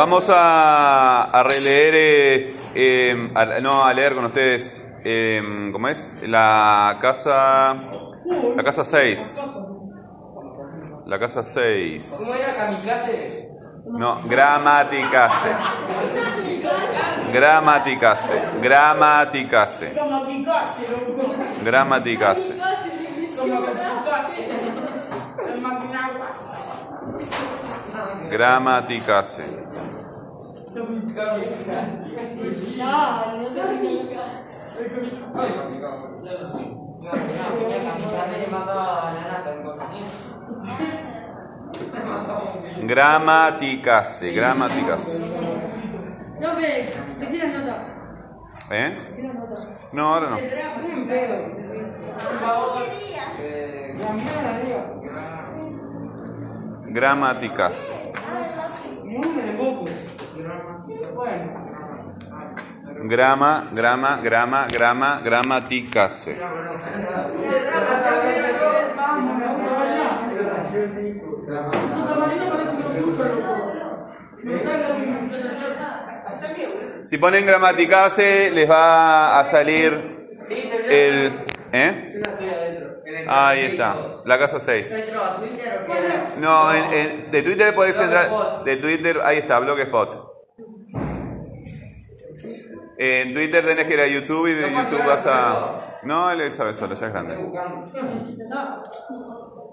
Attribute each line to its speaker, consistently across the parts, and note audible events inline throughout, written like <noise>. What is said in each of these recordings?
Speaker 1: Vamos a, a releer, eh, eh, a- no, a leer con ustedes, eh, ¿cómo es? La casa, la casa 6. La casa 6.
Speaker 2: ¿Cómo era kamikaze?
Speaker 1: No, gramaticase. Gramaticase. Gramaticase. Gramaticase. Gramaticase.
Speaker 3: Dale, no te digas.
Speaker 2: No.
Speaker 1: Gramaticase. Gramaticase.
Speaker 3: No, ve, decí las notas.
Speaker 1: ¿Eh? No, ahora no.
Speaker 2: Eh,
Speaker 1: Gramaticase. Grama, grama, grama, grama, gramaticase. Si ponen gramaticase, les va a salir el. ¿Eh? Ahí está, la casa 6.
Speaker 2: ¿No
Speaker 1: en- de Twitter podés entrar. De Twitter, ahí está, Blogspot. En Twitter tenés que ir a YouTube y de YouTube vas a. No, él sabe solo, ya es
Speaker 2: Estoy
Speaker 1: grande.
Speaker 2: buscando.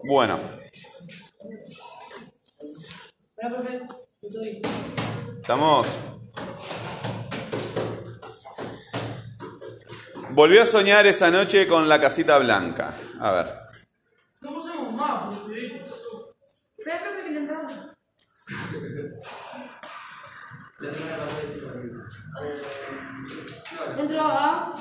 Speaker 1: Bueno, estamos. Volvió a soñar esa noche con la casita blanca. A ver.
Speaker 4: No pusimos más, profe.
Speaker 3: Espera, que no entramos. Entro a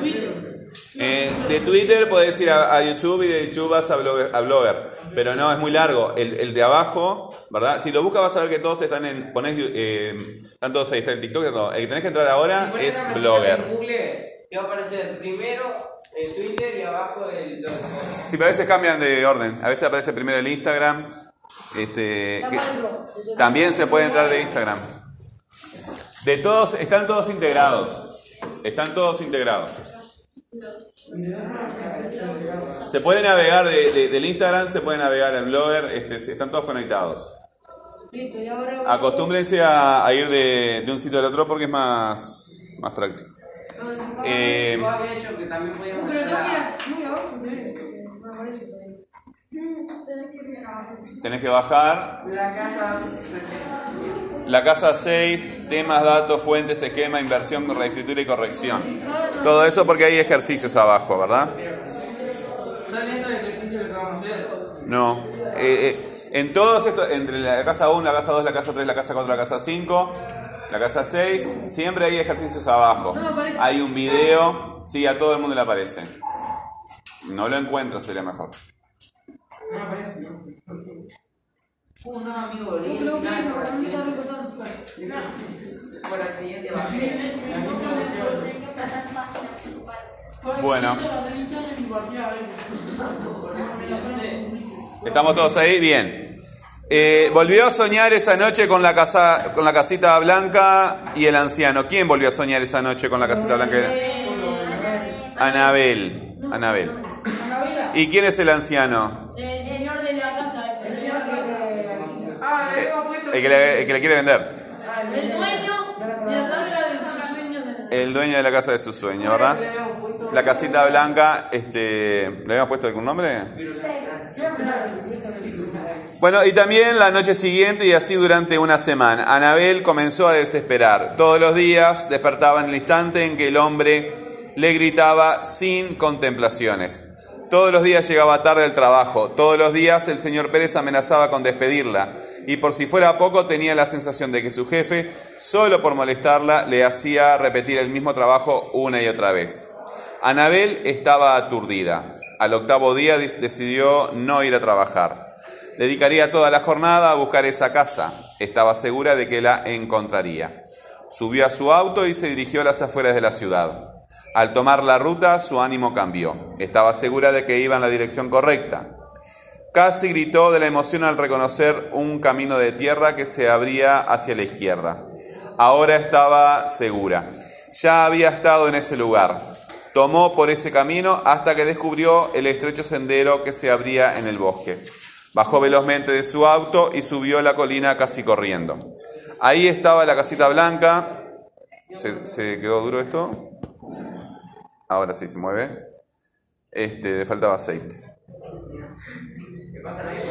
Speaker 3: Twitter.
Speaker 1: Eh, de Twitter podés ir a, a YouTube y de YouTube vas a Blogger, a Blogger. Pero no, es muy largo. El, el de abajo, ¿verdad? Si lo buscas vas a ver que todos están en... Ponés, eh, están todos ahí, está el TikTok y todo. El que tenés que entrar ahora
Speaker 2: Si
Speaker 1: es Blogger.
Speaker 2: En Google te va a aparecer primero el Twitter y abajo el blog.
Speaker 1: Si a veces cambian de orden. A veces aparece primero el Instagram. Este, que- también se puede entrar de Instagram. De todos, están todos integrados. Están todos integrados. Se puede navegar de- de- del Instagram, se puede navegar al blogger, este, están todos conectados.
Speaker 3: Listo, y ahora.
Speaker 1: Acostúmbrense a, a ir de, de un sitio al otro porque es más, más práctico. Eh, tenés que bajar
Speaker 2: la casa.
Speaker 1: La casa 6, temas, datos, fuentes, esquema, inversión, reescritura y corrección. Todo eso porque hay ejercicios abajo, ¿verdad?
Speaker 2: ¿Son esos ejercicios que vamos a hacer?
Speaker 1: No. Eh, eh, en todos estos, entre la casa 1, la casa 2, la casa 3, la casa 4, la casa 5, la casa 6, siempre hay ejercicios abajo. Hay un video, sí, a todo el mundo le aparece. No lo encuentro, sería mejor.
Speaker 2: No aparece, ¿no? Uh, no, amigo, por accidente. Por accidente bajé.
Speaker 1: Bueno. ¿Estamos todos ahí? Bien. Eh, volvió a soñar esa noche con la casa, con la casita blanca y el anciano. ¿Quién volvió a soñar esa noche con la casita blanca? Anabel. Anabel. ¿Y quién es el anciano?
Speaker 3: El señor de la casa. El señor que.
Speaker 2: Ah, le habíamos puesto.
Speaker 1: El que le, el que le quiere vender.
Speaker 3: El dueño de la casa de sus sueños.
Speaker 1: El dueño de la casa de sus sueños, ¿verdad? La casita blanca, este, ¿le habíamos puesto algún nombre? Bueno, y también la noche siguiente y así durante una semana. Anabel comenzó a desesperar. Todos los días despertaba en el instante en que el hombre le gritaba sin contemplaciones. Todos los días llegaba tarde al trabajo. Todos los días el señor Pérez amenazaba con despedirla. Y por si fuera poco tenía la sensación de que su jefe, solo por molestarla, le hacía repetir el mismo trabajo una y otra vez. Anabel estaba aturdida. Al octavo día de- decidió no ir a trabajar. Dedicaría toda la jornada a buscar esa casa. Estaba segura de que la encontraría. Subió a su auto y se dirigió a las afueras de la ciudad. Al tomar la ruta, su ánimo cambió. Estaba segura de que iba en la dirección correcta. Casi gritó de la emoción al reconocer un camino de tierra que se abría hacia la izquierda. Ahora estaba segura. Ya había estado en ese lugar. Tomó por ese camino hasta que descubrió el estrecho sendero que se abría en el bosque. Bajó velozmente de su auto y subió la colina casi corriendo. Ahí estaba la casita blanca. ¿Se, se quedó duro esto? Ahora sí se mueve. Este, le faltaba aceite.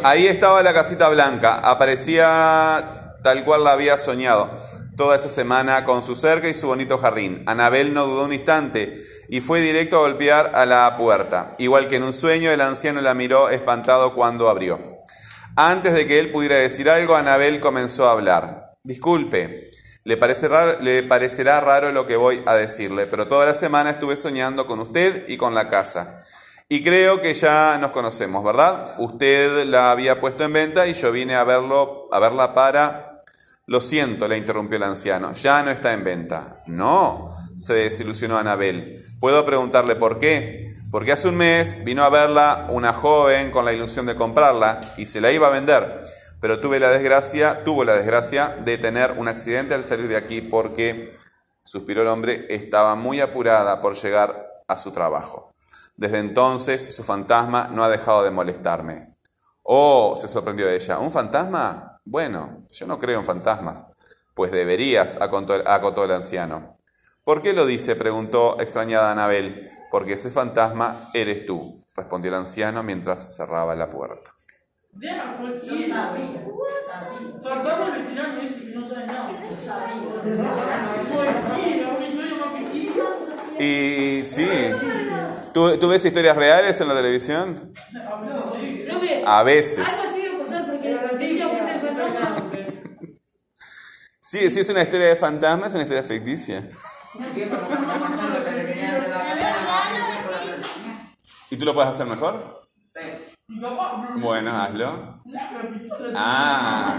Speaker 1: Ahí estaba la casita blanca. Aparecía tal cual la había soñado. Toda esa semana con su cerca y su bonito jardín. Anabel no dudó un instante y fue directo a golpear a la puerta. Igual que en un sueño, el anciano la miró espantado cuando abrió. Antes de que él pudiera decir algo, Anabel comenzó a hablar. Disculpe, le, parece le parecerá raro lo que voy a decirle, pero toda la semana estuve soñando con usted y con la casa. Y creo que ya nos conocemos, ¿verdad? Usted la había puesto en venta y yo vine a verlo, a verla para. Lo siento, le interrumpió el anciano. Ya no está en venta. No, se desilusionó Anabel. ¿Puedo preguntarle por qué? Porque hace un mes vino a verla una joven con la ilusión de comprarla y se la iba a vender. Pero tuve la desgracia, tuvo la desgracia de tener un accidente al salir de aquí porque, suspiró el hombre, estaba muy apurada por llegar a su trabajo. Desde entonces su fantasma no ha dejado de molestarme. Oh, se sorprendió ella. ¿Un fantasma? Bueno, yo no creo en fantasmas. Pues deberías, acotó, acotó el anciano. ¿Por qué lo dice? preguntó extrañada Anabel. Porque ese fantasma eres tú, respondió el anciano mientras cerraba la puerta.
Speaker 4: Deja
Speaker 3: No
Speaker 4: cualquiera.
Speaker 3: sabía. Sabía.
Speaker 4: Fantasma original me dice que no sabe nada.
Speaker 3: No sabía.
Speaker 4: Cualquiera, una historia más ficticia.
Speaker 1: Y sí, ¿tú, tú ves historias reales en la televisión? A veces. Sí, sí es una historia de fantasmas, es una historia ficticia. ¿Y tú lo puedes hacer mejor? Bueno, hazlo. Ah,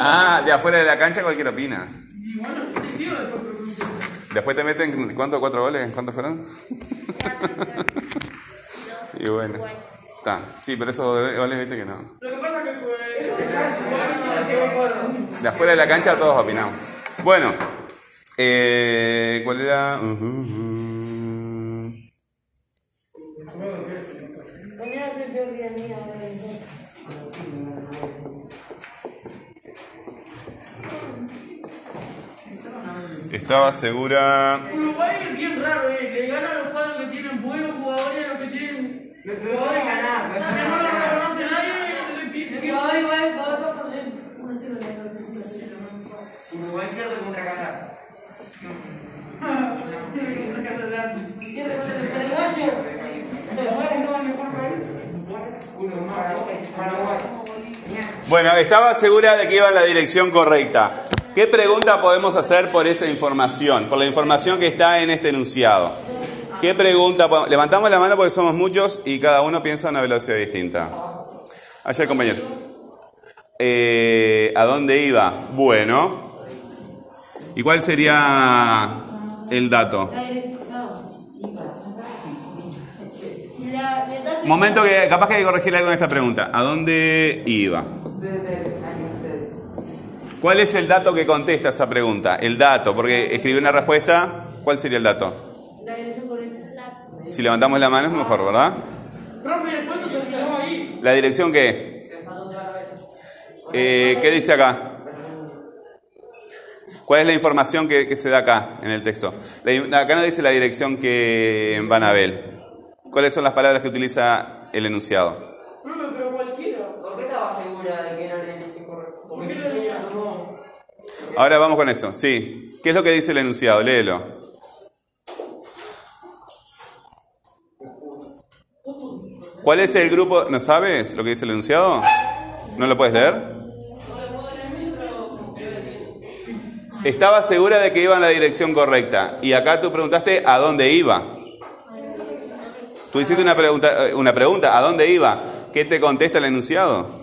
Speaker 1: ah, de afuera de la cancha cualquier opina.
Speaker 4: Y bueno, te tiro después pregunto.
Speaker 1: Después te meten, ¿cuánto? ¿Cuatro goles? ¿Cuántos fueron? <laughs> y bueno. Está. Sí, pero esos goles, viste que no.
Speaker 4: Lo que pasa es que pues.
Speaker 1: De afuera de la cancha todos opinamos. Bueno, eh, ¿cuál era? Ujú, ujú.
Speaker 3: Ponía a
Speaker 1: Estaba segura.
Speaker 4: Uruguay es bien raro, eh. Le gana a los cuadros que tienen buenos jugadores a los que tienen. Jugadores que no lo reconoce nadie. le tiene-
Speaker 3: Igual, igual, igual, va a poner una sola
Speaker 2: Uruguay pierde contra Qatar.
Speaker 3: Pierde con el paraguayo.
Speaker 2: Paraguay. Paraguay.
Speaker 1: Bueno, estaba segura de que iba en la dirección correcta. ¿Qué pregunta podemos hacer por esa información? Por la información que está en este enunciado. ¿Qué pregunta? Levantamos la mano porque somos muchos y cada uno piensa a una velocidad distinta. Allá compañero. Eh, ¿A dónde iba? Bueno. ¿Y cuál sería el dato? Momento que capaz que hay que corregir algo en esta pregunta. ¿A dónde iba?
Speaker 2: Ustedes deben, alguien ustedes.
Speaker 1: ¿Cuál es el dato que contesta esa pregunta? El dato, porque escribí una respuesta. ¿Cuál sería el dato?
Speaker 3: La dirección correcta.
Speaker 1: Si levantamos la mano es mejor, ¿verdad?
Speaker 4: Profe, después te ahí.
Speaker 1: ¿La dirección qué? Eh, ¿Qué dice acá? ¿Cuál es la información que, que se da acá en el texto? La- acá no dice la dirección que van a ver. ¿Cuáles son las palabras que utiliza el enunciado?
Speaker 4: Profe, pero cualquiera.
Speaker 2: ¿Por qué estaba segura de que era el índice correcto?
Speaker 4: ¿Por qué le decía no?
Speaker 1: Ahora vamos con eso. Sí. ¿Qué es lo que dice el enunciado? Léelo. ¿Cuál es el grupo? ¿No sabes lo que dice el enunciado? ¿No lo puedes leer? Estaba segura de que iba en la dirección correcta. Y acá tú preguntaste a dónde iba. Tú hiciste una pregunta, eh, una pregunta ¿a dónde iba? ¿Qué te contesta el enunciado?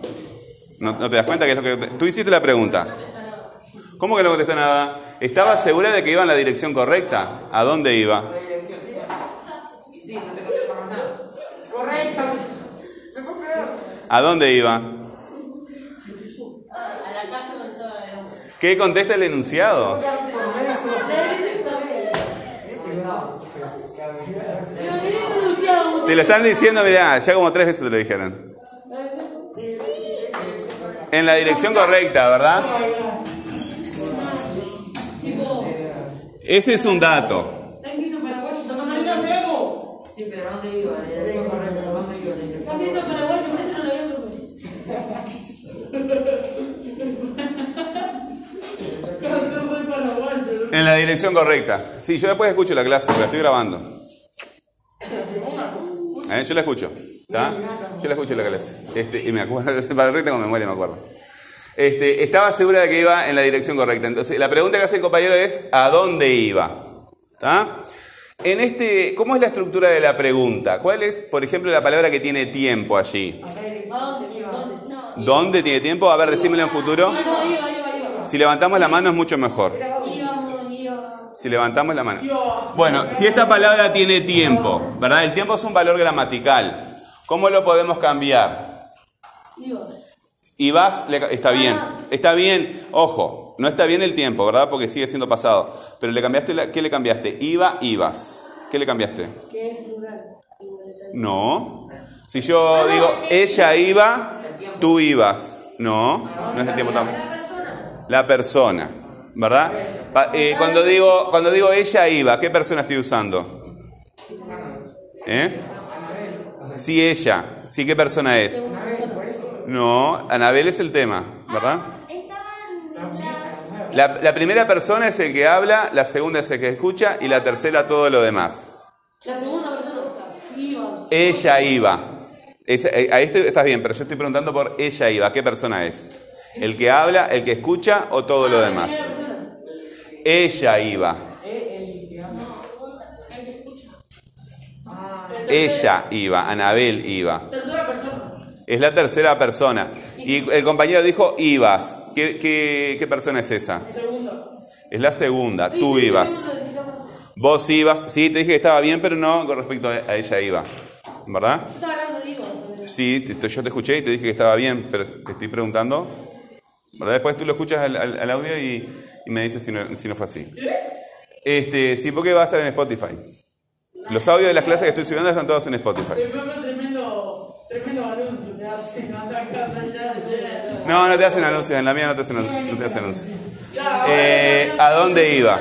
Speaker 1: ¿No, te das cuenta que es lo que... Tú hiciste la pregunta. ¿Cómo que no contestó nada? Estaba segura de que iba en la dirección correcta. ¿A dónde iba?
Speaker 2: La dirección. Y sí, no te contesta más nada.
Speaker 4: Correcta. Se puede pegar.
Speaker 1: ¿A dónde iba?
Speaker 3: A la casa con todo el hombre.
Speaker 1: ¿Qué contesta el enunciado? Te lo están diciendo, mirá, ya como tres veces te lo dijeron. En la dirección correcta, ¿verdad? Ese es un dato.
Speaker 2: En la dirección correcta, ¿dónde iba? En la dirección
Speaker 4: Tanquito
Speaker 2: correcta.
Speaker 4: paraguayo, por eso no lo había propuesto. Tanto paraguayo.
Speaker 1: En la dirección correcta. Sí, yo después escucho la clase, la estoy grabando. Eh, Yo la escucho. ¿está? Yo la escucho en la clase. Este, y me acuerdo, <laughs> para el tengo memoria, me acuerdo. Este, estaba segura de que iba en la dirección correcta. Entonces, la pregunta que hace el compañero es: ¿a dónde iba? ¿Está? En este, ¿cómo es la estructura de la pregunta? ¿Cuál es, por ejemplo, la palabra que tiene tiempo allí?
Speaker 3: ¿A dónde? ¿Dónde? No.
Speaker 1: ¿Dónde tiene tiempo? A ver, decímelo en futuro.
Speaker 3: No, no, iba, iba, iba.
Speaker 1: Si levantamos la mano es mucho mejor. Si levantamos la mano. Bueno, si esta palabra tiene tiempo, ¿verdad? El tiempo es un valor gramatical. ¿Cómo lo podemos cambiar? Y vas, le- está bien. Está bien, ojo, no está bien el tiempo, ¿verdad? Porque sigue siendo pasado. Pero le cambiaste, la- ¿qué le cambiaste? Iba, ibas. ¿Qué le cambiaste?
Speaker 3: Que es plural.
Speaker 1: No. Si yo digo, ella iba, tú ibas. No, no es el tiempo tampoco. La persona, ¿verdad? Eh, cuando, digo, cuando digo ella iba, ¿qué persona estoy usando? ¿Eh? Sí, ella. Sí, ¿qué persona es? No, Anabel es el tema, ¿verdad?
Speaker 5: Estaban las.
Speaker 1: La, la primera persona es el que habla, la segunda es el que escucha y la tercera todo lo demás.
Speaker 3: La segunda persona. Iba.
Speaker 1: Ella iba. Esa- eh, ahí este- estás bien, pero yo estoy preguntando por ella iba. ¿Qué persona es? ¿El que habla, el que escucha o todo lo demás? Ella iba. Ella iba, Anabel iba.
Speaker 4: Tercera persona.
Speaker 1: Es la tercera persona. Y el compañero dijo ibas. ¿Qué, qué, qué persona es esa? Es la segunda. Tú ibas. Vos ibas. Sí, te dije que estaba bien, pero no con respecto a ella iba. ¿Verdad?
Speaker 3: Yo estaba hablando de iba.
Speaker 1: Sí, te- yo te escuché y te dije que estaba bien, pero te estoy preguntando. ¿Verdad? Después tú lo escuchas al, al- al audio y, y me dices si no, si no fue así. Este, sí, porque va a estar en Spotify. Los audios de las clases que estoy subiendo están todos en Spotify.
Speaker 4: Después fue tremendo, tremendo anuncio.
Speaker 1: No, no te hacen anuncios, en la mía no te hacen, no.
Speaker 4: Ya,
Speaker 1: Eh, ¿A dónde iba?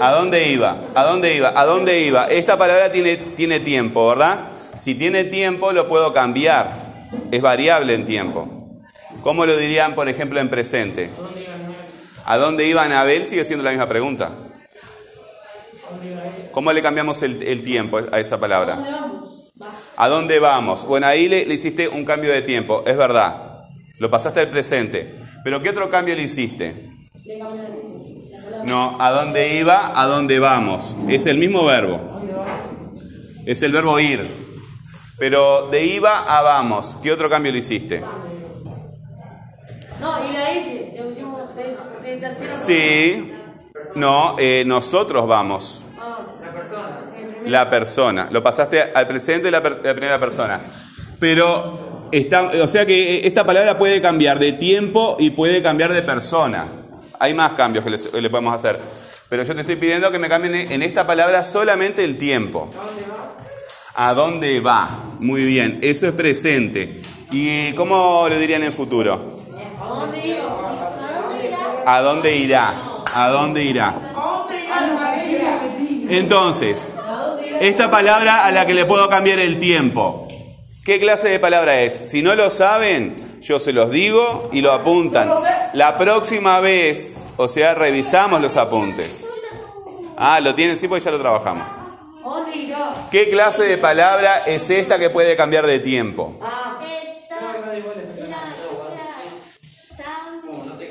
Speaker 1: ¿A dónde iba? ¿A dónde iba? ¿A dónde iba? Esta palabra tiene, tiene tiempo, ¿verdad? Si tiene tiempo lo puedo cambiar. Es variable en tiempo. ¿Cómo lo dirían, por ejemplo, en presente? ¿A dónde iba Anabel? Sigue siendo la misma pregunta. ¿Cómo le cambiamos el, el tiempo a esa palabra? ¿A dónde vamos? Bueno, ahí le, le hiciste un cambio de tiempo, es verdad. Lo pasaste al presente. ¿Pero qué otro cambio le hiciste? No, ¿a dónde iba? ¿A dónde vamos? Es el mismo verbo. Es el verbo ir. Pero de iba a vamos, ¿qué otro cambio le hiciste?
Speaker 3: No, y la persona.
Speaker 1: Sí. No, eh, nosotros vamos.
Speaker 3: Ah,
Speaker 2: La persona.
Speaker 3: el primer-
Speaker 1: La persona. Lo pasaste al presente de la, per- de la primera persona. Pero, está, o sea que eh, esta palabra puede cambiar de tiempo y puede cambiar de persona. Hay más cambios que le, que le podemos hacer. Pero yo te estoy pidiendo que me cambien en esta palabra solamente el tiempo. ¿A dónde va? Muy bien, eso es presente. ¿Y cómo lo dirían en futuro?
Speaker 3: ¿A dónde iba?
Speaker 1: ¿A dónde irá? ¿A dónde irá? Entonces, esta palabra a la que le puedo cambiar el tiempo. ¿Qué clase de palabra es? Si no lo saben, yo se los digo y lo apuntan. La próxima vez, o sea, revisamos los apuntes. Ah, lo tienen, sí, porque ya lo trabajamos. ¿Qué clase de palabra es esta que puede cambiar de tiempo?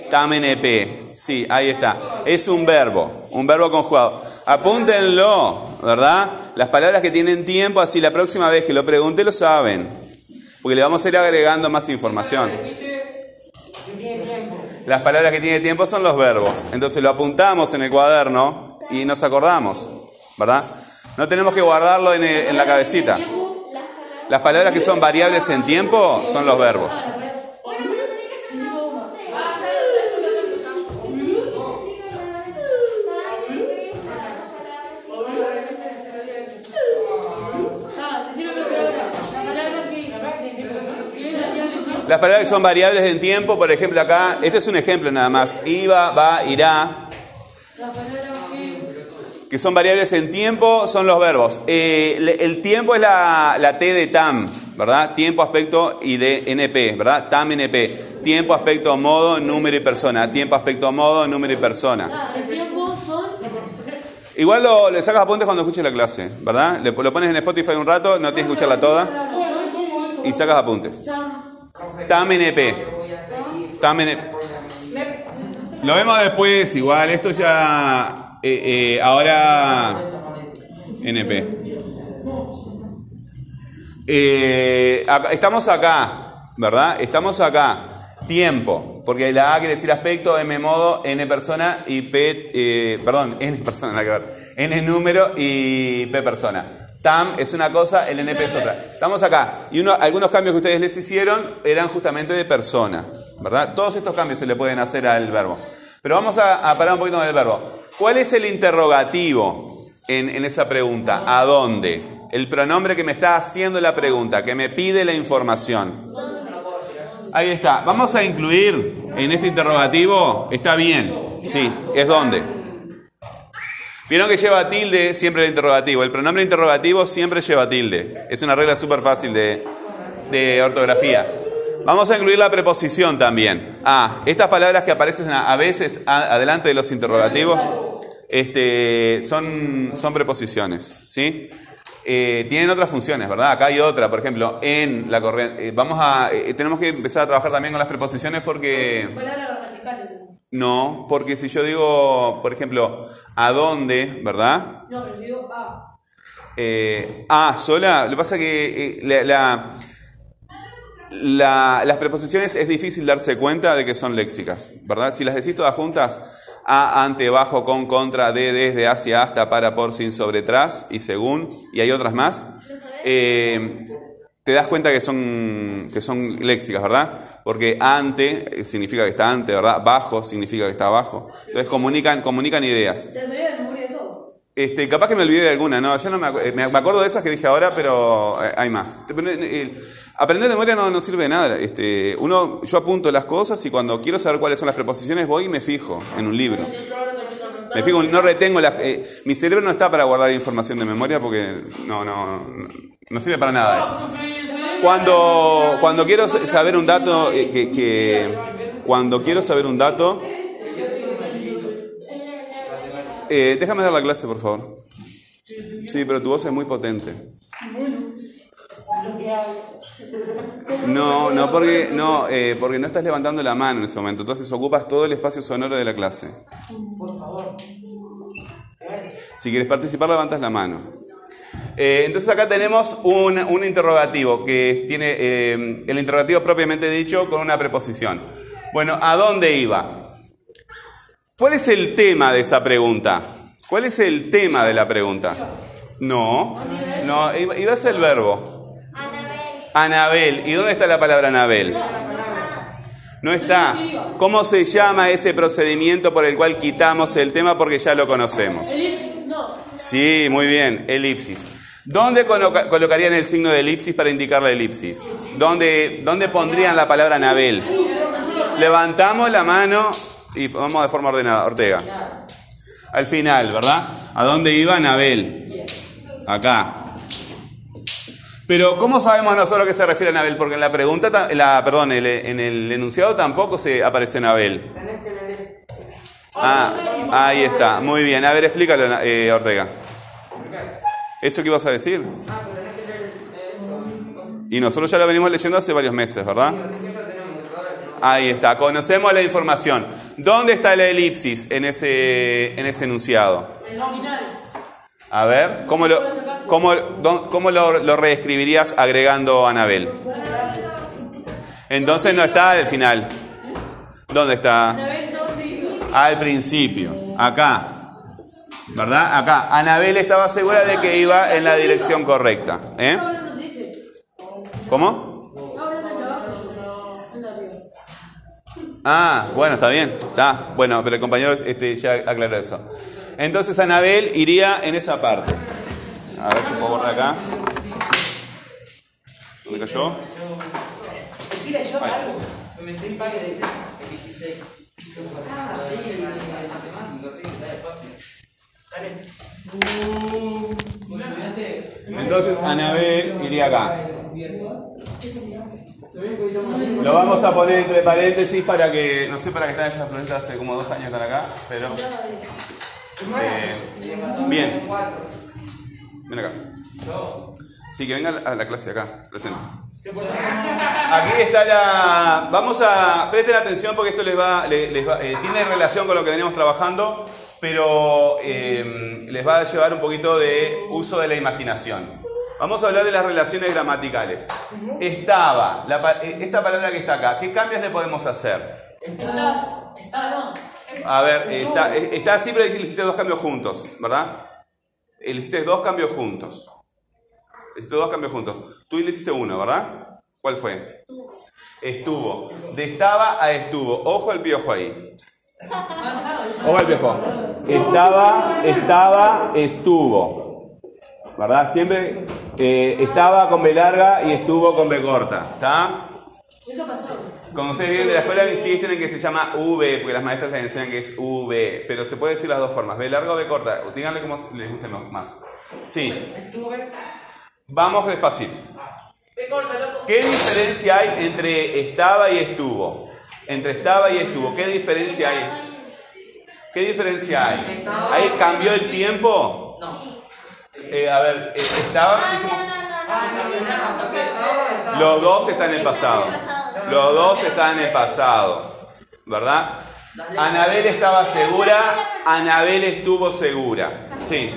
Speaker 1: Tamenep. Sí, ahí está. Es un verbo, un verbo conjugado. Apúntenlo, ¿verdad? Las palabras que tienen tiempo, así la próxima vez que lo pregunte lo saben. Porque le vamos a ir agregando más información. Las palabras que tiene tiempo son los verbos. Entonces lo apuntamos en el cuaderno y nos acordamos, ¿verdad? No tenemos que guardarlo en, el- en la cabecita. Las palabras que son variables en tiempo son los verbos. Las palabras que son variables en tiempo, por ejemplo acá, este es un ejemplo nada más. Iba, va, irá,
Speaker 3: que.
Speaker 1: son variables en tiempo, son los verbos. Eh, el tiempo es la, la T de tam, ¿verdad? Tiempo, aspecto y de NP, ¿verdad? Tam, NP. Tiempo, aspecto, modo, número y persona. Tiempo, aspecto, modo, número y persona.
Speaker 3: El tiempo son.
Speaker 1: Igual lo, le sacas apuntes cuando escuches la clase, ¿verdad? Le, lo pones en Spotify un rato, no tienes que escucharla toda, y sacas apuntes.
Speaker 3: Sam.
Speaker 1: Tam, NP. Tam, NP. Lo vemos después, igual, esto ya... eh, eh, ahora... NP. Eh, estamos acá, ¿verdad? Estamos acá. Tiempo, porque la A quiere decir aspecto, M modo, N persona y P, eh, perdón, N persona, nada que ver. N número y P persona. TAM es una cosa, el NP es otra. Estamos acá. Y uno, algunos cambios que ustedes les hicieron eran justamente de persona, ¿verdad? Todos estos cambios se le pueden hacer al verbo. Pero vamos a, parar un poquito con el verbo. ¿Cuál es el interrogativo en, en esa pregunta? ¿A dónde? El pronombre que me está haciendo la pregunta, que me pide la información. Ahí está. Vamos a incluir en este interrogativo, está bien, sí, es dónde. Vieron que lleva tilde siempre el interrogativo. El pronombre interrogativo siempre lleva tilde. Es una regla súper fácil de, de ortografía. Vamos a incluir la preposición también. Ah, estas palabras que aparecen a, veces adelante de los interrogativos este, son, son preposiciones, ¿sí? Eh, tienen otras funciones, ¿verdad? Acá hay otra, por ejemplo, en la corriente. eh, vamos a, eh, tenemos que empezar a trabajar también con las preposiciones porque
Speaker 3: Palabra gramatical.
Speaker 1: No, porque si yo digo, por ejemplo, a dónde, ¿verdad?
Speaker 3: No, pero yo digo A.
Speaker 1: Eh, ah, sola. Lo que pasa que eh, la, la- la- las preposiciones es difícil darse cuenta de que son léxicas, ¿verdad? Si las decís todas juntas, a, ante, bajo, con, contra, de, desde, hacia, hasta, para, por, sin, sobre, tras y según, y hay otras más, eh, te das cuenta que son, que son léxicas, ¿verdad? Porque ante eh, significa que está ante, ¿verdad? Bajo significa que está abajo. Entonces comunican, comunican ideas.
Speaker 3: ¿Te sabías de memoria eso?
Speaker 1: Este, capaz que me olvidé de alguna, no, yo no me, eh, me acuerdo de esas que dije ahora, pero eh, hay más. Eh, eh, aprender de memoria no, no sirve de nada. Este, uno, yo apunto las cosas y cuando quiero saber cuáles son las preposiciones voy y me fijo en un libro. Me fijo, no retengo las. eh, mi cerebro no está para guardar información de memoria porque no, no, no, no sirve para nada eso. Cuando, cuando quiero saber un dato eh, que, que- cuando quiero saber un dato, eh, déjame dar la clase, por favor. Sí, pero tu voz es muy potente. No, no porque no, eh, porque no estás levantando la mano en ese momento, entonces ocupas todo el espacio sonoro de la clase. Si quieres participar, levantas la mano. Eh, entonces acá tenemos un, un interrogativo que tiene eh, el interrogativo propiamente dicho con una preposición. Bueno, ¿a dónde iba? ¿Cuál es el tema de esa pregunta? ¿Cuál es el tema de la pregunta? No, no, iba, iba a ser el verbo. Anabel. ¿Y dónde está la palabra Anabel? No está. ¿Cómo se llama ese procedimiento por el cual quitamos el tema porque ya lo conocemos?
Speaker 3: Elipsis. No.
Speaker 1: Sí, muy bien, elipsis. ¿Dónde coloca- colocarían el signo de elipsis para indicar la elipsis? ¿Dónde, dónde pondrían la palabra Anabel? Levantamos la mano y vamos de forma ordenada. Ortega. Al final, ¿verdad? ¿A dónde iba Anabel? Acá. Pero ¿cómo sabemos nosotros a qué se refiere Anabel? Porque en la pregunta, ta- la, perdón, en el enunciado tampoco se aparece Anabel. Ah, ahí está. Muy bien. A ver, explícalo, eh, Ortega. ¿Eso qué ibas a decir? Y nosotros ya lo venimos leyendo hace varios meses, ¿verdad? Ahí está. Conocemos la información. ¿Dónde está la elipsis en ese, en ese enunciado?
Speaker 3: El nominal.
Speaker 1: A ver, ¿cómo lo, cómo, cómo lo, lo reescribirías agregando Anabel? Entonces no está al final. ¿Dónde está? Al principio, acá. ¿Verdad? Acá. Anabel estaba segura de que iba en la dirección correcta. ¿eh? ¿Cómo? Ah, bueno, está bien. Está. Bueno, pero el compañero este, ya aclaró eso. Entonces Anabel iría en esa parte. A ver si puedo borrar acá. ¿Dónde cayó? Ahí.
Speaker 2: algo.
Speaker 4: Me estoy para que le dice el 16.
Speaker 2: Ah, sí, el matemático, sí, está despacio.
Speaker 4: Dale.
Speaker 2: ¿Vos estudiaste?
Speaker 1: Anabel iría acá. Lo vamos a poner entre paréntesis para que, no sé para qué están esas preguntas hace como dos años están acá, pero... eh, bien, ven acá. Sí, que venga a la clase acá, presente. Aquí está la... Vamos a... Presten atención porque esto les va... le- les va- eh, tiene relación con lo que venimos trabajando, pero eh, les va a llevar un poquito de uso de la imaginación. Vamos a hablar de las relaciones gramaticales. Estaba, la eh, esta palabra que está acá, ¿qué cambios le podemos hacer?
Speaker 3: Estás. Está, no.
Speaker 1: A ver, está, eh, está así, pero le hiciste dos cambios juntos, ¿verdad? Eh, Le hiciste dos cambios juntos. Le hiciste dos cambios juntos. Tú le hiciste uno, ¿verdad? ¿Cuál fue? Estuvo. De estaba a estuvo. Ojo al piojo ahí. Ojo al piojo. Estaba, estaba, estuvo. ¿Verdad? Siempre eh, estaba con B larga y estuvo con B corta. ¿Está?
Speaker 3: Eso pasó.
Speaker 1: Cuando ustedes vienen de la escuela insisten en que se llama V, porque las maestras les enseñan que es V, pero se puede decir las dos formas, B larga o B corta, díganle cómo les guste más. Sí,
Speaker 2: Estuve.
Speaker 1: vamos despacito.
Speaker 4: Corta, loco.
Speaker 1: ¿Qué diferencia hay entre estaba y estuvo? Entre estaba y estuvo, ¿qué diferencia hay? ¿Qué diferencia hay? ¿Ahí cambió el tiempo?
Speaker 4: No.
Speaker 1: Eh, a ver, eh, estaba... Los dos están en el pasado. Los dos están en el pasado. ¿Verdad? Anabel estaba segura, Anabel estuvo segura. Sí.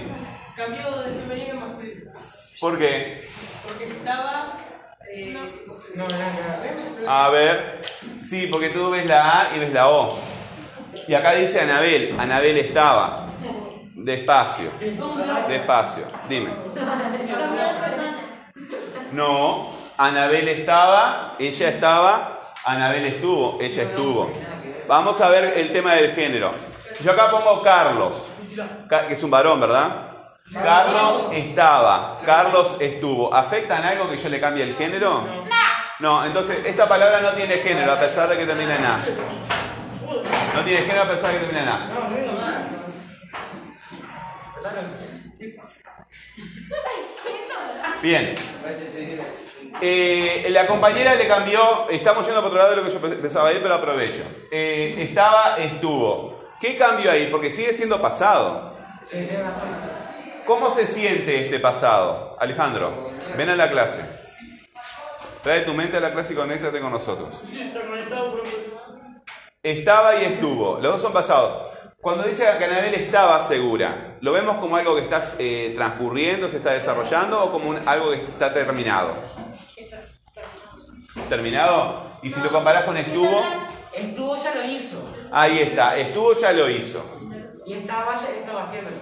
Speaker 4: Cambió de femenino a masculino.
Speaker 1: ¿Por qué?
Speaker 4: Porque estaba. Eh,
Speaker 2: no.
Speaker 1: A ver. Sí, porque tú ves la A y ves la O. Y acá dice Anabel. Anabel estaba. Despacio. Despacio. Dime. No. Anabel estaba, ella estaba, Anabel estuvo, ella estuvo. Vamos a ver el tema del género. Yo acá pongo Carlos, Ca- que es un varón, ¿verdad? Carlos estaba, Carlos estuvo. ¿Afecta en algo que yo le cambie el género? No, entonces esta palabra no tiene género a pesar de que termina en A. No tiene género a pesar de que termina en A. Bien. Eh, la compañera le cambió, estamos yendo por otro lado de lo que yo pe- pensaba ir, pero aprovecho. Eh, estaba, estuvo. ¿Qué cambio ahí? Porque sigue siendo pasado. ¿Cómo se siente este pasado? Alejandro, ven a la clase. Trae tu mente a la clase y conéctate con nosotros. Estaba y estuvo. Los dos son pasados. Cuando dice que Anabel estaba segura, ¿lo vemos como algo que está eh, transcurriendo, se está desarrollando o como un- algo que está terminado? ¿Terminado? Y si lo comparás con estuvo,
Speaker 2: Estuvo ya lo hizo.
Speaker 1: ahí está. Estuvo ya lo hizo.
Speaker 2: Y estaba estaba haciéndolo.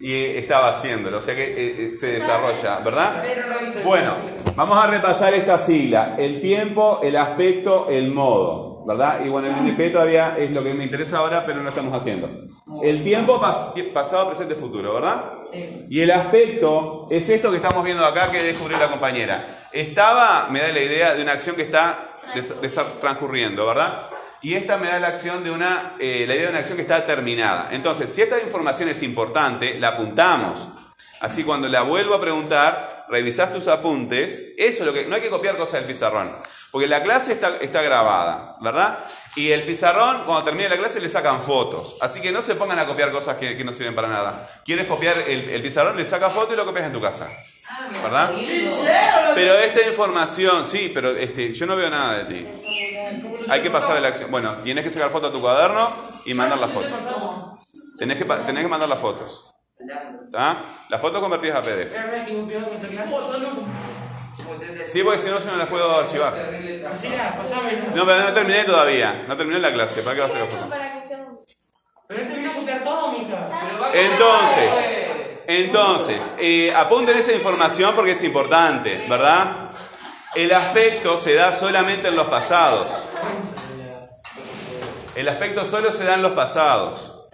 Speaker 1: Y estaba haciéndolo. O sea que eh, eh, se desarrolla, ¿verdad?
Speaker 2: Pero lo hizo.
Speaker 1: Bueno, vamos a repasar esta sigla. El tiempo, el aspecto, el modo. ¿Verdad? Y bueno, el NP todavía es lo que me interesa ahora, pero no estamos haciendo. El tiempo pas- pasado, presente, futuro, ¿verdad?
Speaker 2: Sí.
Speaker 1: Y el aspecto es esto que estamos viendo acá que descubrió la compañera. Estaba, me da la idea de una acción que está transcurriendo, ¿verdad? Y esta me da la acción de una, eh, la idea de una acción que está terminada. Entonces, si esta información es importante, la apuntamos. Así cuando la vuelvo a preguntar, revisás tus apuntes. Eso es lo que, no hay que copiar cosas del pizarrón. Porque la clase está, está grabada, ¿verdad? Y el pizarrón, cuando termine la clase, le sacan fotos. Así que no se pongan a copiar cosas que, no sirven para nada. ¿Quieres copiar el, el pizarrón? Le saca foto y lo copias en tu casa. ¿Verdad? Pero esta información, sí, pero este, yo no veo nada de ti. Hay que pasar a la acción. Bueno, tienes que sacar foto a tu cuaderno y mandar las fotos. Tenés que, tenés que mandar las fotos. ¿Está? Las fotos convertidas a PDF. Sí, porque si no, yo no las puedo archivar. No, pero no terminé todavía. No terminé la clase. ¿Para qué vas a sacar fotos?
Speaker 2: Pero este vino a putear todo, mija.
Speaker 1: Entonces, entonces, eh, apunten esa información porque es importante, ¿verdad? El aspecto se da solamente en los pasados. El aspecto solo se da en los pasados.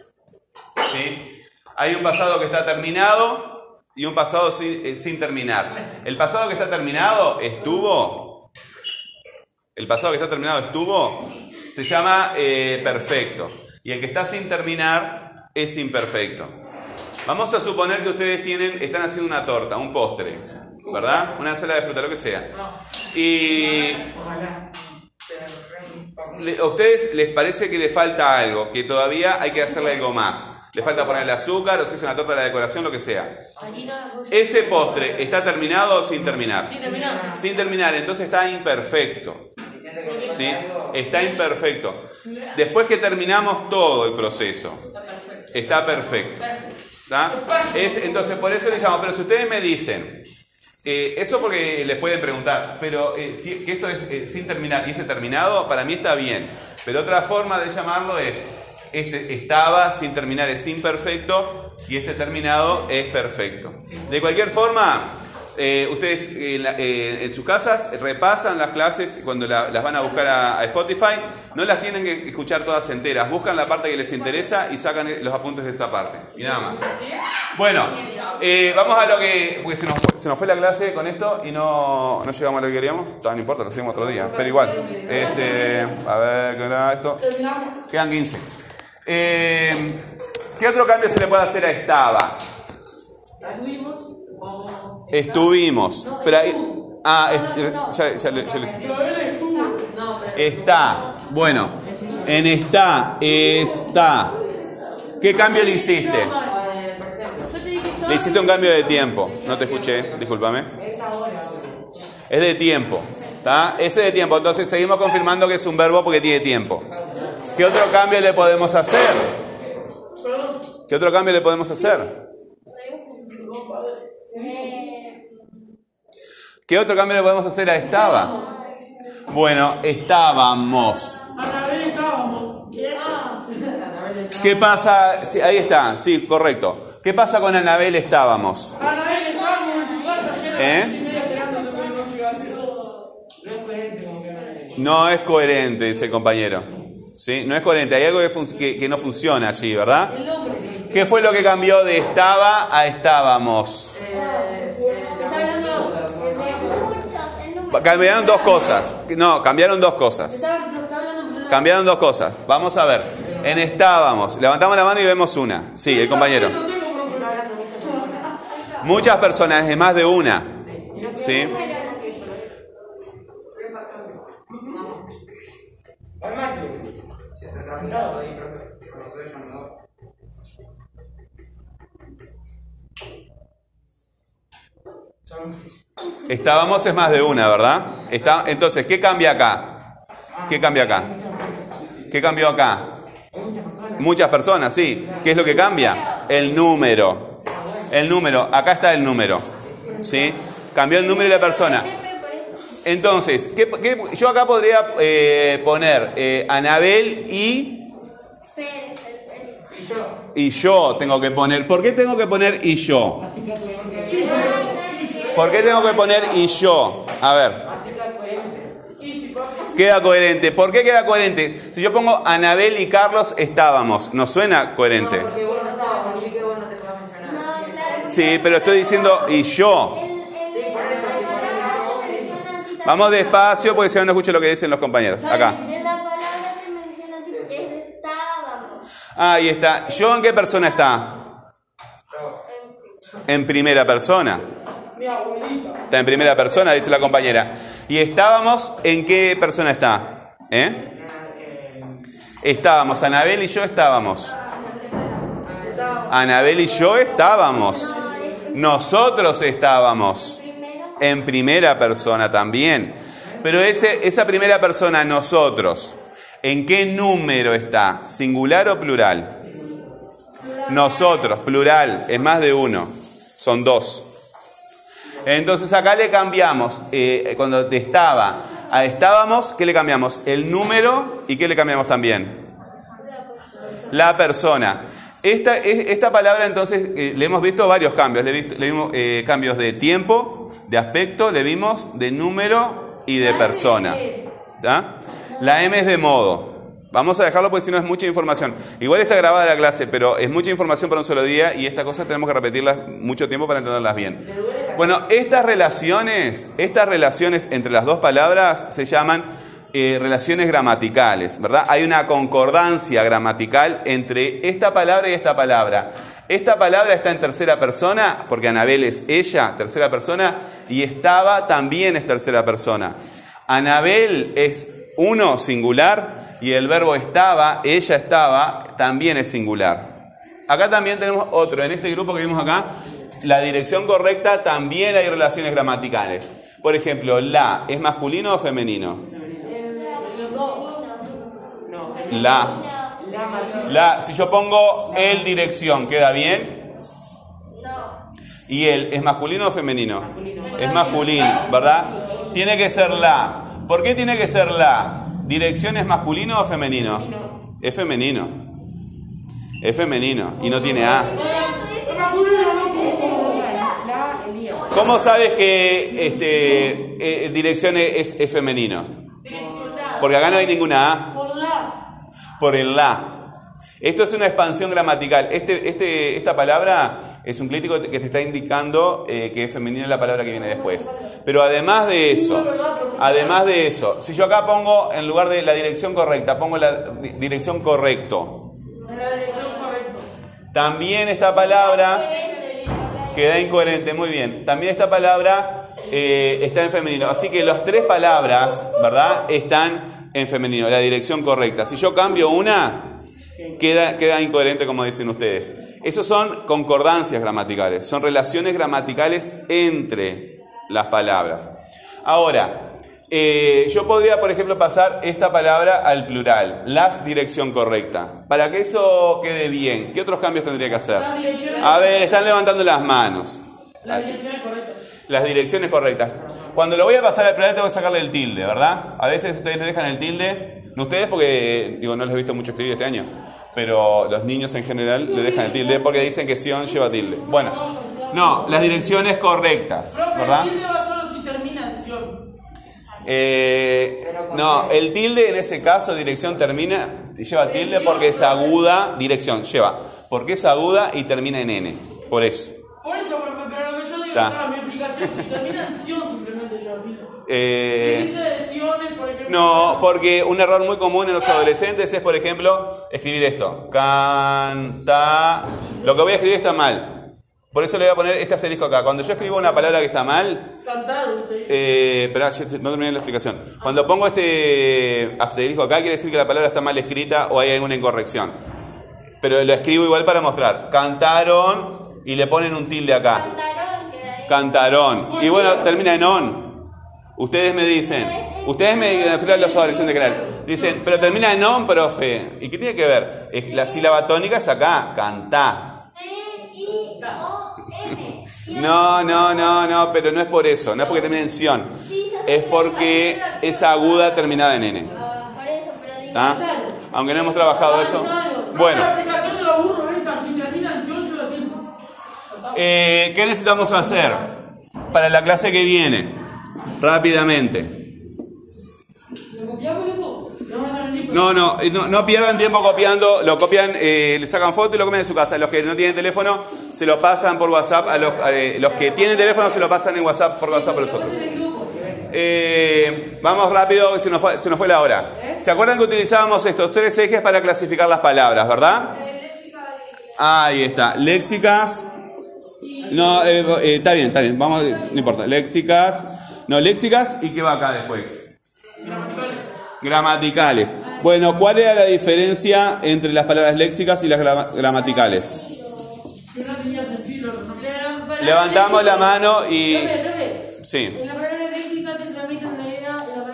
Speaker 1: ¿Sí? Hay un pasado que está terminado y un pasado sin, eh, sin terminar. El pasado que está terminado estuvo. El pasado que está terminado estuvo. Se llama eh, perfecto. Y el que está sin terminar es imperfecto. Vamos a suponer que ustedes tienen, están haciendo una torta, un postre, ¿verdad? Una ensalada de fruta, lo que sea. Y a ustedes les parece que le falta algo, que todavía hay que hacerle algo más. Le falta ponerle azúcar, o si es una torta de la decoración, lo que sea. Ese postre está terminado o sin terminar.
Speaker 3: Sí, terminaste.
Speaker 1: Sin terminar, entonces está imperfecto. ¿Sí? Está imperfecto. Después que terminamos todo el proceso, está perfecto. ¿Está? Es, entonces, por eso le llamo. Pero si ustedes me dicen, eh, eso porque les pueden preguntar, pero eh, si, que esto es eh, sin terminar y este terminado, para mí está bien. Pero otra forma de llamarlo es, este estaba sin terminar es imperfecto y este terminado es perfecto. De cualquier forma, eh, ustedes eh, eh, en sus casas repasan las clases cuando la- las van a buscar a, Spotify, no las tienen que escuchar todas enteras, buscan la parte que les interesa y sacan los apuntes de esa parte. Y nada más. Bueno, vamos a lo que. Porque se nos, fue, se nos fue la clase con esto y no, no llegamos a lo que queríamos. No importa, lo seguimos otro día. Pero igual. Este, a ver, ¿qué era esto? Quedan 15. Eh, ¿Qué otro cambio se le puede hacer a estaba?
Speaker 3: Estuvimos. Vamos.
Speaker 1: Estuvimos. Pero ahí. Ah, ya, ya.
Speaker 3: No.
Speaker 1: Está. Bueno, en está, está. ¿Qué cambio le hiciste?
Speaker 3: Eh,
Speaker 1: Le hiciste un cambio de tiempo. No te escuché, discúlpame.
Speaker 2: Es ahora.
Speaker 1: Es de tiempo. ¿Está? Ese de tiempo. Entonces seguimos confirmando que es un verbo porque tiene tiempo. ¿Qué otro cambio le podemos hacer? ¿Qué otro cambio le podemos hacer?
Speaker 5: Eh,
Speaker 1: ¿Qué otro cambio le podemos hacer a estaba? Bueno, estábamos. ¿Qué pasa? Ahí está, sí, correcto. ¿Qué pasa con Anabel estábamos?
Speaker 4: Anabel estábamos en tu casa ayer
Speaker 1: ¿Eh?
Speaker 4: No
Speaker 2: es coherente,
Speaker 1: dice el compañero. ¿Sí? No es coherente, hay algo que, fun- que- que no funciona allí, ¿verdad? ¿Qué fue lo que cambió de estaba a estábamos?
Speaker 5: Número.
Speaker 1: Cambiaron dos cosas. No, cambiaron dos cosas. Cambiaron dos cosas. Vamos a ver. En estábamos. Levantamos la mano y vemos una. Sí, el compañero. Muchas personas, es más de una. ¿Sí? Estábamos es más de una, ¿verdad? Está, entonces, ¿qué cambia acá? ¿Qué cambia acá? ¿Qué cambió acá? Muchas personas, sí. ¿Qué es lo que cambia? El número. El número. Acá está el número. ¿Sí? Cambió el número de la persona. Entonces, ¿qué- qué- yo acá podría eh, poner eh, Anabel y,
Speaker 2: Y yo.
Speaker 1: y yo tengo que poner. ¿Por qué tengo que poner y yo?
Speaker 2: Así que coherente.
Speaker 1: ¿Por qué tengo que poner y yo? A ver.
Speaker 2: Así que coherente.
Speaker 1: Queda coherente. ¿Por qué queda coherente? Si yo pongo Anabel y Carlos estábamos, ¿no suena coherente?
Speaker 3: Porque vos no estabas, así que vos no te puedes mencionar.
Speaker 5: No, claro.
Speaker 1: Sí, pero estoy diciendo y yo. Vamos despacio porque si no no escucho lo que dicen los compañeros. Acá.
Speaker 5: En la palabra te menciona a ti porque estábamos.
Speaker 1: Ahí está. ¿Yo en qué persona está? En primera persona.
Speaker 4: Mi abuelita.
Speaker 1: Está en primera persona, dice la compañera. ¿Y estábamos en qué persona está? ¿Eh? Estábamos, Anabel y yo estábamos. Anabel y yo estábamos. Nosotros estábamos. En primera persona también. Pero ese, esa primera persona, nosotros, ¿en qué número está? ¿Singular o plural? Nosotros, plural, es más de uno. Son dos. Entonces acá le cambiamos, eh, cuando te estaba a estábamos, ¿qué le cambiamos? El número y ¿qué le cambiamos también? La persona. Esta, es- esta palabra entonces eh, le hemos visto varios cambios. Le, vist- le vimos eh, cambios de tiempo, de aspecto, le vimos de número y de persona. La M es de modo. Vamos a dejarlo porque si no es mucha información. Igual está grabada la clase, pero es mucha información para un solo día y estas cosas tenemos que repetirlas mucho tiempo para entenderlas bien. Bueno, estas relaciones, estas relaciones entre las dos palabras se llaman eh, relaciones gramaticales, ¿verdad? Hay una concordancia gramatical entre esta palabra y esta palabra. Esta palabra está en tercera persona, porque Anabel es ella, tercera persona, y estaba también es tercera persona. Anabel es uno singular y el verbo estaba, ella estaba, también es singular. Acá también tenemos otro, en este grupo que vimos acá, la dirección correcta también hay relaciones gramaticales. Por ejemplo, la, ¿es masculino o femenino?
Speaker 3: Dos.
Speaker 1: La. La, si yo pongo el dirección, ¿queda bien?
Speaker 5: No.
Speaker 1: ¿Y él es masculino o femenino? Es masculino, ¿verdad? Tiene que ser la. ¿Por qué tiene que ser la? ¿Dirección es masculino o femenino? Es femenino. Es femenino y no tiene A. ¿Cómo sabes que este, eh, dirección es, es femenino? Porque acá no hay ninguna A.
Speaker 3: Por
Speaker 1: el la. Esto es una expansión gramatical. Este, este, esta palabra es un crítico que te está indicando eh, que es femenina la palabra que viene después. Pero además de eso, además de eso, si yo acá pongo en lugar de la dirección correcta, pongo la di- dirección correcto. También esta palabra queda incoherente, muy bien. También esta palabra eh, está en femenino. Así que las tres palabras, ¿verdad? Están en femenino, la dirección correcta. Si yo cambio una, queda, queda incoherente como dicen ustedes. Esos son concordancias gramaticales, son relaciones gramaticales entre las palabras. Ahora, eh, yo podría, por ejemplo, pasar esta palabra al plural, las dirección correcta. Para que eso quede bien, ¿qué otros cambios tendría que hacer? A ver, están levantando las manos.
Speaker 4: las direcciones correctas.
Speaker 1: Las direcciones correctas. Cuando lo voy a pasar al plural tengo que sacarle el tilde, ¿verdad? A veces ustedes le dejan el tilde, no ustedes porque, digo, no les he visto mucho escribir este año, pero los niños en general le dejan el tilde porque dicen que Sion lleva tilde. Bueno, no, las direcciones correctas,
Speaker 4: Profe,
Speaker 1: ¿verdad?
Speaker 4: el tilde va solo si termina en sion.
Speaker 1: Eh, no, el tilde en ese caso, dirección termina, lleva tilde porque es aguda, dirección, lleva, porque es aguda y termina en N, por eso.
Speaker 4: Por eso, profe, pero lo que yo digo, mi explicación, si termina en sion simplemente lleva tilde.
Speaker 1: Eh. No, porque un error muy común en los adolescentes es, por ejemplo, escribir esto. Canta. Lo que voy a escribir está mal. Por eso le voy a poner este asterisco acá. Cuando yo escribo una palabra que está mal,
Speaker 4: Cantaron, sí.
Speaker 1: eh, espera, no terminé la explicación. Cuando pongo este asterisco acá, quiere decir que la palabra está mal escrita o hay alguna incorrección. Pero lo escribo igual para mostrar. Cantaron y le ponen un tilde acá.
Speaker 5: Cantarón.
Speaker 1: Y bueno, termina en on. Ustedes me dicen, ustedes me dicen, los adolescentes en general, dicen, pero termina en on, profe. ¿Y qué tiene que ver? Es la sílaba tónica es acá, cantá. No, no, no, no, pero no es por eso, no es porque termina en sion. Es porque es aguda terminada en n.
Speaker 5: Ah, eso.
Speaker 1: ¿Está? Aunque no hemos trabajado eso.
Speaker 4: La
Speaker 1: Bueno, eh, ¿qué necesitamos hacer para la clase que viene? Rápidamente.
Speaker 4: No.
Speaker 1: No, no, no, pierdan tiempo copiando, lo copian, eh, le sacan foto y lo copian en su casa. Los que no tienen teléfono se lo pasan por WhatsApp, a los, eh, los que tienen teléfono se lo pasan en WhatsApp por WhatsApp a los otros. Eh, vamos rápido, se nos, fue, se nos fue la hora. ¿Se acuerdan que utilizábamos estos tres ejes para clasificar las palabras, verdad? Ahí está, léxicas. No, eh, está bien, está bien, vamos, no importa, léxicas. No, léxicas y qué va acá después. Gramaticales. Bueno, ¿cuál era la diferencia entre las palabras léxicas y las grama- gramaticales? Levantamos la mano y... Sí.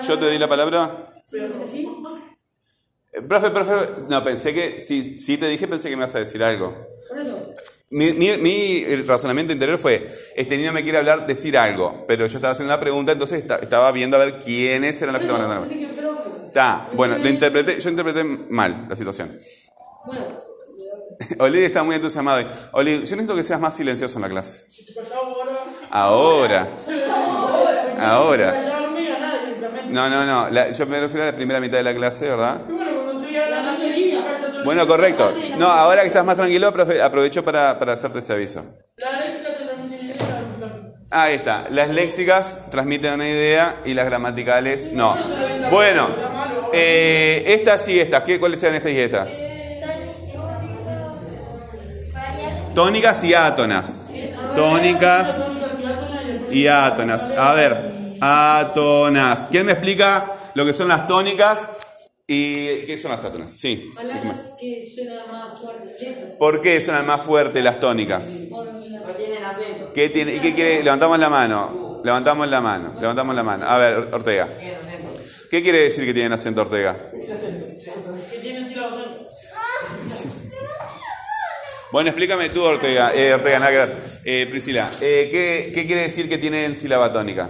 Speaker 1: ¿Yo te di la palabra? Eh, Profe, profe, no, pensé que, si, si te dije, pensé que me ibas a decir algo. Mi, mi- mi, razonamiento interior fue, este niño me quiere hablar, decir algo, pero yo estaba haciendo una pregunta, entonces esta- estaba viendo a ver quiénes eran los que estaban hablando. Está, bueno, lo interpreté, yo interpreté mal la situación.
Speaker 3: Bueno, <laughs>
Speaker 1: Oli está muy entusiasmado. hoy. Oli, yo necesito que seas más silencioso en la clase.
Speaker 4: Si callamos ahora.
Speaker 1: Ahora.
Speaker 4: No,
Speaker 1: no, no. la- yo me refiero a la primera mitad de la clase, ¿verdad?
Speaker 4: Bueno,
Speaker 1: correcto. No, ahora que estás más tranquilo, profe, aprovecho para, para hacerte ese aviso. Ahí está. Las léxicas transmiten una idea y las gramaticales no. Bueno, eh, estas y estas. ¿Qué, ¿Cuáles eran estas y estas?
Speaker 5: Variables.
Speaker 1: Tónicas y átonas. Tónicas y átonas. A ver, átonas. ¿Quién me explica lo que son las tónicas y qué son las átonas? Sí.
Speaker 3: Palabras que suenan más fuertes. Letras.
Speaker 1: ¿Por qué suenan más fuertes las tónicas?
Speaker 2: No tienen acento.
Speaker 1: ¿Qué tiene, ¿Y qué quiere? Levantamos la mano. Levantamos la mano. Levantamos la mano. A ver, Ortega. ¿Qué quiere decir que tienen acento Ortega?
Speaker 4: Que sílabas.
Speaker 1: Bueno, explícame tú, Ortega. Eh, Ortega, nada que ver. Eh, Priscila, eh, ¿qué, qué quiere decir que tienen sílaba tónica?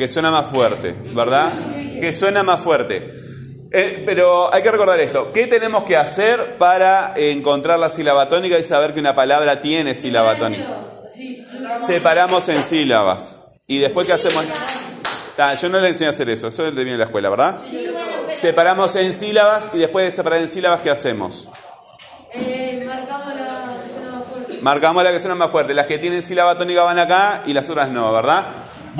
Speaker 5: Que suena
Speaker 1: más fuerte, ¿verdad? Que suena más fuerte. Eh, pero hay que recordar esto. ¿Qué tenemos que hacer para encontrar la sílaba tónica y saber que una palabra tiene sílaba tónica? Separamos en sílabas. Y después, ¿qué hacemos? Ta, yo no le enseño a hacer eso. Eso viene de la escuela, ¿verdad? Separamos en sílabas y después de separar en sílabas, ¿qué hacemos?
Speaker 3: Marcamos la que suena más fuerte.
Speaker 1: Las que tienen sílaba tónica van acá y las otras no, ¿verdad?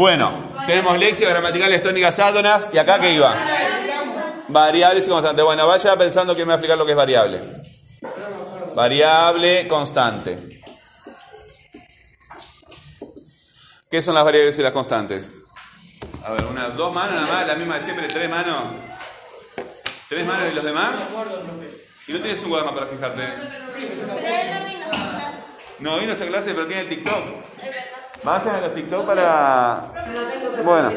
Speaker 1: Bueno, tenemos léxicos gramaticales tónicas átonas. ¿Y acá qué iba? Variables y constantes. Bueno, vaya pensando que me va a explicar lo que es variable. Variable constante. ¿Qué son las variables y las constantes? A ver, unas dos manos nada más, la misma de siempre, tres manos. ¿Tres manos y los demás? ¿Y no tienes un cuaderno para fijarte?
Speaker 5: No vino
Speaker 1: a esa clase, pero tiene el TikTok. Vayan a los TikTok para. Bueno,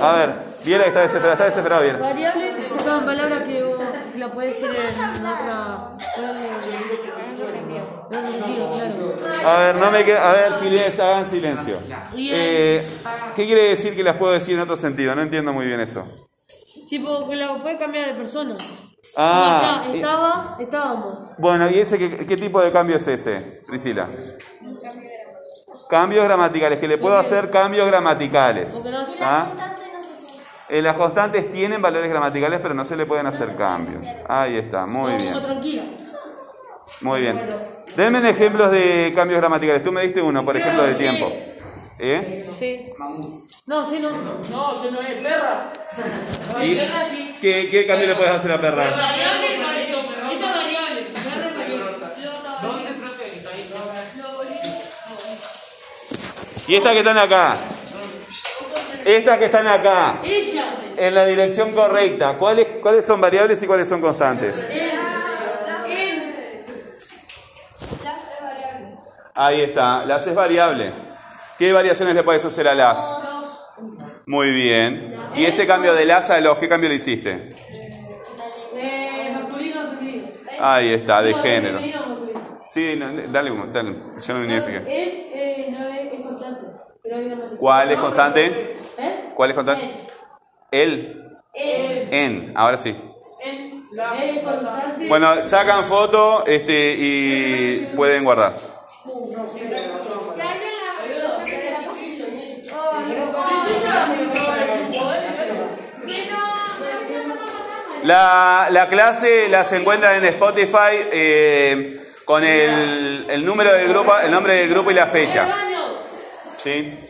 Speaker 1: a ver, Viera que está desesperado, está desesperado, Viera.
Speaker 3: Variable se palabras que vos la puedes decir en otra. En otro sentido, claro.
Speaker 1: A ver, no me queda. A ver, chiles, hagan silencio. Eh, ¿Qué quiere decir que las puedo decir en otro sentido? No entiendo muy bien eso.
Speaker 3: Tipo, que la puede cambiar de persona.
Speaker 1: Ah,
Speaker 3: ya, estaba, estábamos.
Speaker 1: bueno, ¿y ese qué, qué tipo de cambio es ese, Priscila? Cambios gramaticales, que le puedo hacer cambios gramaticales.
Speaker 3: Porque no,
Speaker 5: Y
Speaker 1: Ah.
Speaker 5: las constantes no se
Speaker 1: Eh, las constantes tienen valores gramaticales, pero no se le pueden hacer cambios. Ahí está, muy bien. Muy bien. Denme ejemplos de cambios gramaticales. Tú me diste uno, por ejemplo, de tiempo. ¿Eh?
Speaker 3: Sí. No, sí, no.
Speaker 4: No, se no es perra.
Speaker 1: ¿Y qué, qué cambio le puedes hacer a perra?
Speaker 3: Variable, variable. Esa es variable.
Speaker 1: Y estas que están acá. Estas que están acá. En la dirección correcta. ¿Cuáles, cuáles son variables y cuáles son constantes? Ahí está. Las es variable. ¿Qué variaciones le puedes hacer a las? Muy bien. ¿Y ese cambio de las a los, qué cambio le hiciste? Ahí está, de género. Sí, dale, dale. Yo no
Speaker 3: Él
Speaker 1: identifiqué.
Speaker 3: eh, no es, es constante. Pero hay gramática.
Speaker 1: ¿Cuál es constante?
Speaker 3: ¿Eh?
Speaker 1: ¿Cuál es constante? El. En. Ahora sí. Bueno, sacan foto este, y pueden guardar. La, la clase las encuentran en Spotify eh, con el, el número del grupo, el nombre del grupo y la fecha.
Speaker 3: Año.
Speaker 1: ¿Sí?